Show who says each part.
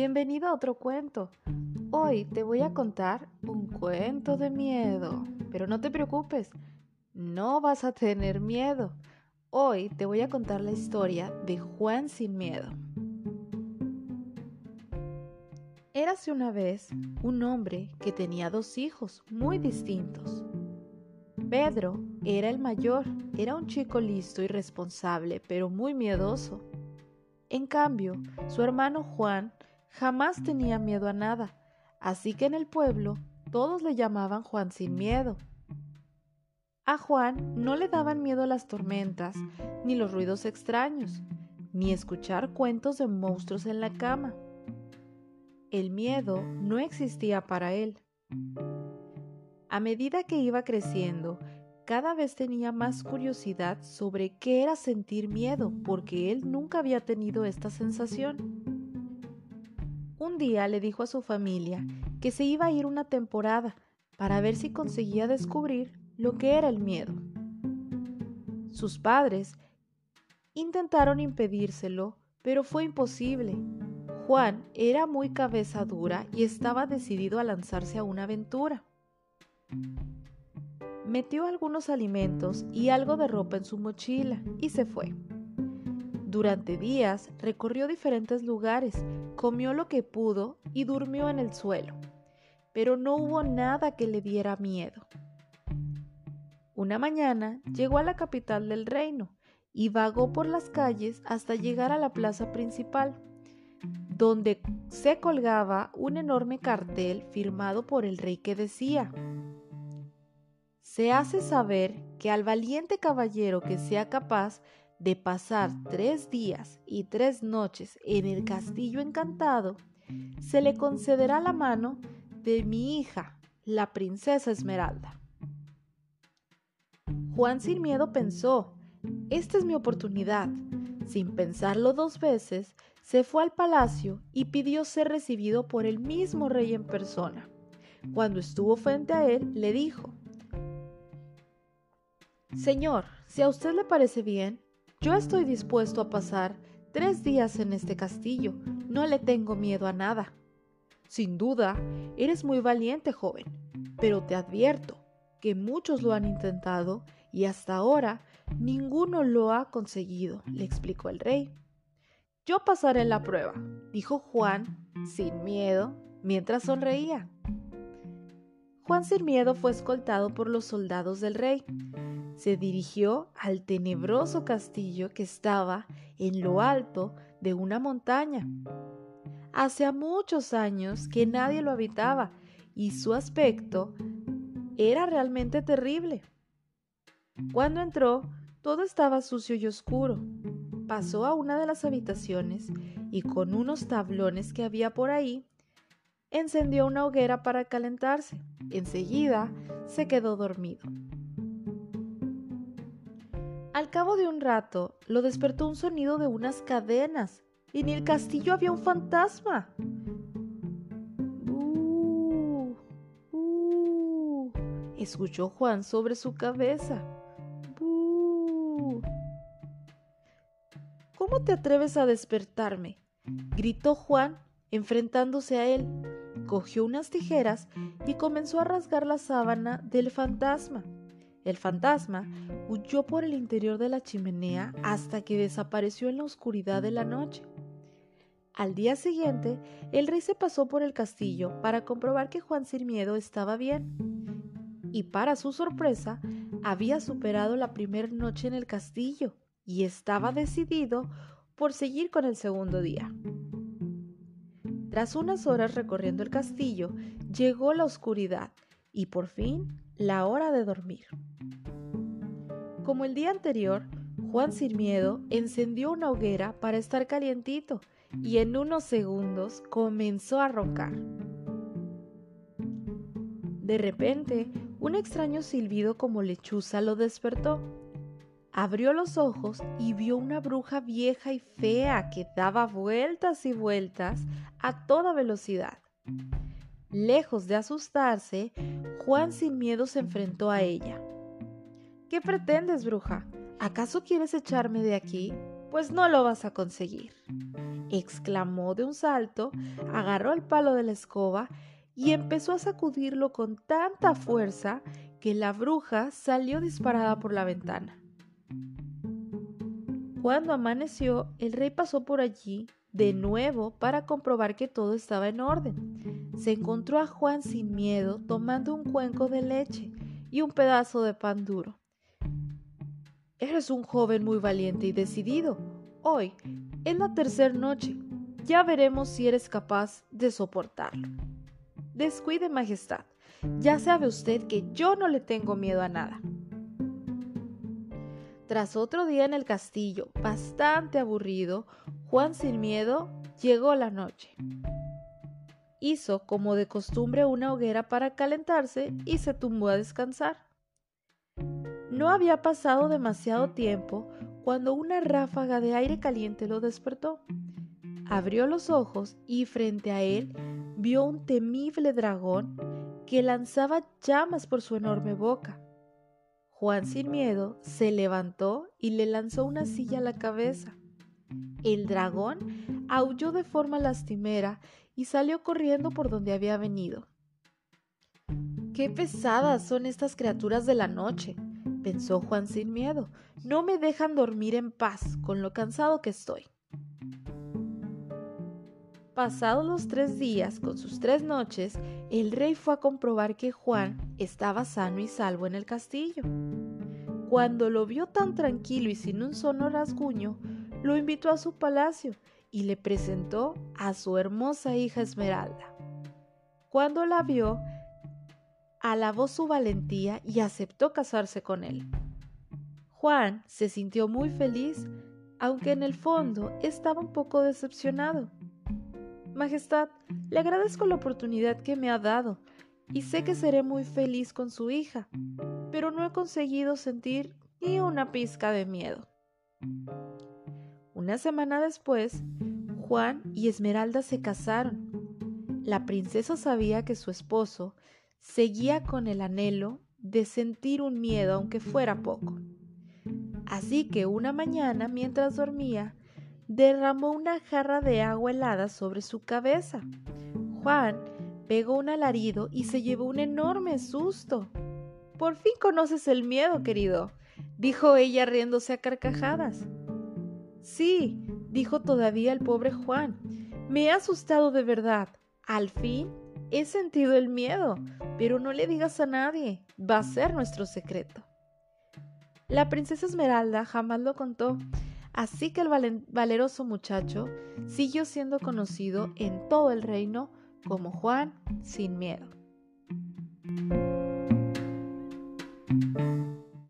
Speaker 1: bienvenido a otro cuento. Hoy te voy a contar un cuento de miedo, pero no te preocupes, no vas a tener miedo. Hoy te voy a contar la historia de Juan sin miedo. Érase una vez un hombre que tenía dos hijos muy distintos. Pedro era el mayor, era un chico listo y responsable, pero muy miedoso. En cambio, su hermano Juan jamás tenía miedo a nada, así que en el pueblo todos le llamaban Juan sin miedo. A Juan no le daban miedo las tormentas, ni los ruidos extraños, ni escuchar cuentos de monstruos en la cama. El miedo no existía para él. A medida que iba creciendo, cada vez tenía más curiosidad sobre qué era sentir miedo, porque él nunca había tenido esta sensación. Un día le dijo a su familia que se iba a ir una temporada para ver si conseguía descubrir lo que era el miedo. Sus padres intentaron impedírselo, pero fue imposible. Juan era muy cabeza dura y estaba decidido a lanzarse a una aventura metió algunos alimentos y algo de ropa en su mochila y se fue. Durante días recorrió diferentes lugares, comió lo que pudo y durmió en el suelo, pero no hubo nada que le diera miedo. Una mañana llegó a la capital del reino y vagó por las calles hasta llegar a la plaza principal, donde se colgaba un enorme cartel firmado por el rey que decía, se hace saber que al valiente caballero que sea capaz de pasar tres días y tres noches en el castillo encantado, se le concederá la mano de mi hija, la princesa Esmeralda. Juan sin miedo pensó, esta es mi oportunidad. Sin pensarlo dos veces, se fue al palacio y pidió ser recibido por el mismo rey en persona. Cuando estuvo frente a él, le dijo, Señor, si a usted le parece bien, yo estoy dispuesto a pasar tres días en este castillo. No le tengo miedo a nada. Sin duda, eres muy valiente, joven, pero te advierto que muchos lo han intentado y hasta ahora ninguno lo ha conseguido, le explicó el rey. Yo pasaré la prueba, dijo Juan sin miedo mientras sonreía. Juan sin miedo fue escoltado por los soldados del rey se dirigió al tenebroso castillo que estaba en lo alto de una montaña. Hace muchos años que nadie lo habitaba y su aspecto era realmente terrible. Cuando entró, todo estaba sucio y oscuro. Pasó a una de las habitaciones y con unos tablones que había por ahí, encendió una hoguera para calentarse. Enseguida se quedó dormido. Al cabo de un rato, lo despertó un sonido de unas cadenas. Y en el castillo había un fantasma. Escuchó Juan sobre su cabeza. ¡Uh! ¿Cómo te atreves a despertarme? gritó Juan, enfrentándose a él. Cogió unas tijeras y comenzó a rasgar la sábana del fantasma. El fantasma huyó por el interior de la chimenea hasta que desapareció en la oscuridad de la noche. Al día siguiente, el rey se pasó por el castillo para comprobar que Juan sin miedo estaba bien. Y para su sorpresa, había superado la primera noche en el castillo y estaba decidido por seguir con el segundo día. Tras unas horas recorriendo el castillo, llegó la oscuridad y por fin la hora de dormir. Como el día anterior, Juan sin miedo encendió una hoguera para estar calientito y en unos segundos comenzó a roncar. De repente, un extraño silbido como lechuza lo despertó. Abrió los ojos y vio una bruja vieja y fea que daba vueltas y vueltas a toda velocidad. Lejos de asustarse, Juan sin miedo se enfrentó a ella. ¿Qué pretendes, bruja? ¿Acaso quieres echarme de aquí? Pues no lo vas a conseguir. exclamó de un salto, agarró el palo de la escoba y empezó a sacudirlo con tanta fuerza que la bruja salió disparada por la ventana. Cuando amaneció, el rey pasó por allí de nuevo para comprobar que todo estaba en orden. Se encontró a Juan sin miedo tomando un cuenco de leche y un pedazo de pan duro. Eres un joven muy valiente y decidido. Hoy es la tercera noche. Ya veremos si eres capaz de soportarlo. Descuide, Majestad. Ya sabe usted que yo no le tengo miedo a nada. Tras otro día en el castillo, bastante aburrido, Juan sin miedo llegó la noche. Hizo, como de costumbre, una hoguera para calentarse y se tumbó a descansar. No había pasado demasiado tiempo cuando una ráfaga de aire caliente lo despertó. Abrió los ojos y frente a él vio un temible dragón que lanzaba llamas por su enorme boca. Juan sin miedo se levantó y le lanzó una silla a la cabeza. El dragón aulló de forma lastimera y salió corriendo por donde había venido. Qué pesadas son estas criaturas de la noche, pensó Juan sin miedo. No me dejan dormir en paz con lo cansado que estoy. Pasados los tres días con sus tres noches, el rey fue a comprobar que Juan estaba sano y salvo en el castillo. Cuando lo vio tan tranquilo y sin un solo rasguño, lo invitó a su palacio y le presentó a su hermosa hija Esmeralda. Cuando la vio, alabó su valentía y aceptó casarse con él. Juan se sintió muy feliz, aunque en el fondo estaba un poco decepcionado Majestad, le agradezco la oportunidad que me ha dado y sé que seré muy feliz con su hija, pero no he conseguido sentir ni una pizca de miedo. Una semana después, Juan y Esmeralda se casaron. La princesa sabía que su esposo seguía con el anhelo de sentir un miedo aunque fuera poco. Así que una mañana, mientras dormía, derramó una jarra de agua helada sobre su cabeza. Juan pegó un alarido y se llevó un enorme susto. Por fin conoces el miedo, querido, dijo ella riéndose a carcajadas. Sí, dijo todavía el pobre Juan, me he asustado de verdad. Al fin He sentido el miedo, pero no le digas a nadie, va a ser nuestro secreto. La princesa Esmeralda jamás lo contó, así que el valeroso muchacho siguió siendo conocido en todo el reino como Juan sin miedo.